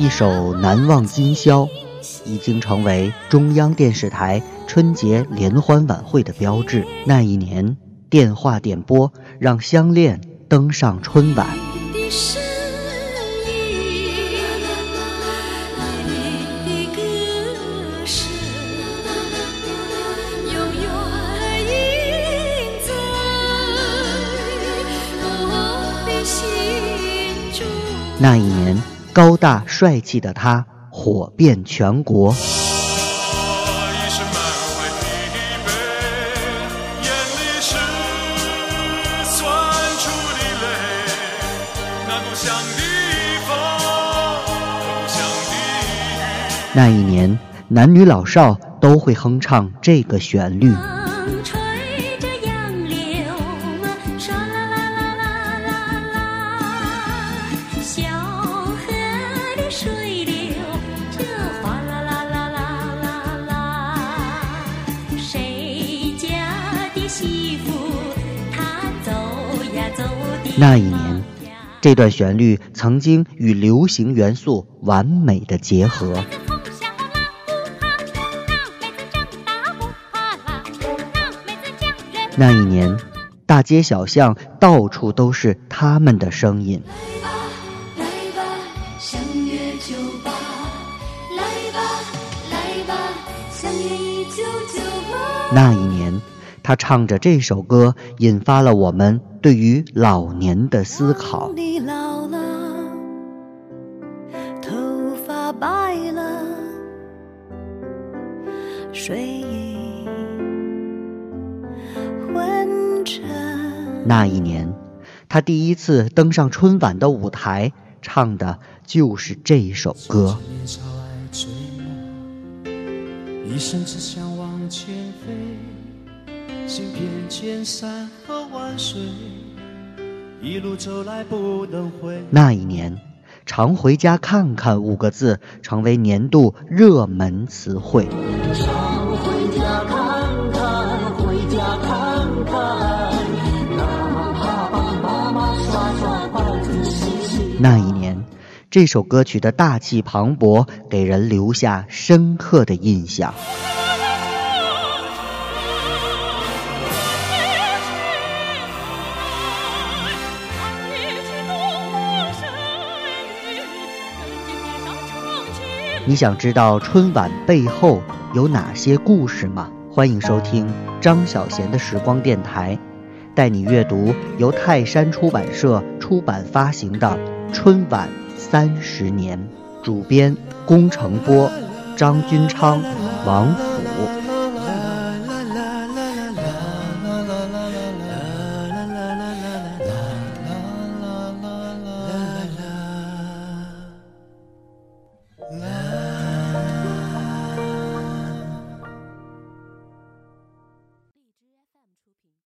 一首《难忘今宵》已经成为中央电视台春节联欢晚会的标志。那一年，电话点播让《相恋》登上春晚。那一年，高大帅气的他火遍全国。那一年，男女老少都会哼唱这个旋律。那一年，这段旋律曾经与流行元素完美的结合。那一年，大街小巷到处都是他们的声音。那一年。他唱着这首歌，引发了我们对于老年的思考。那一年，他第一次登上春晚的舞台，唱的就是这首歌。一生只想往前飞。那一年，“常回家看看”五个字成为年度热门词汇。那一年，这首歌曲的大气磅礴，给人留下深刻的印象。你想知道春晚背后有哪些故事吗？欢迎收听张小贤的时光电台，带你阅读由泰山出版社出版发行的《春晚三十年》，主编龚成波、张君昌、王甫。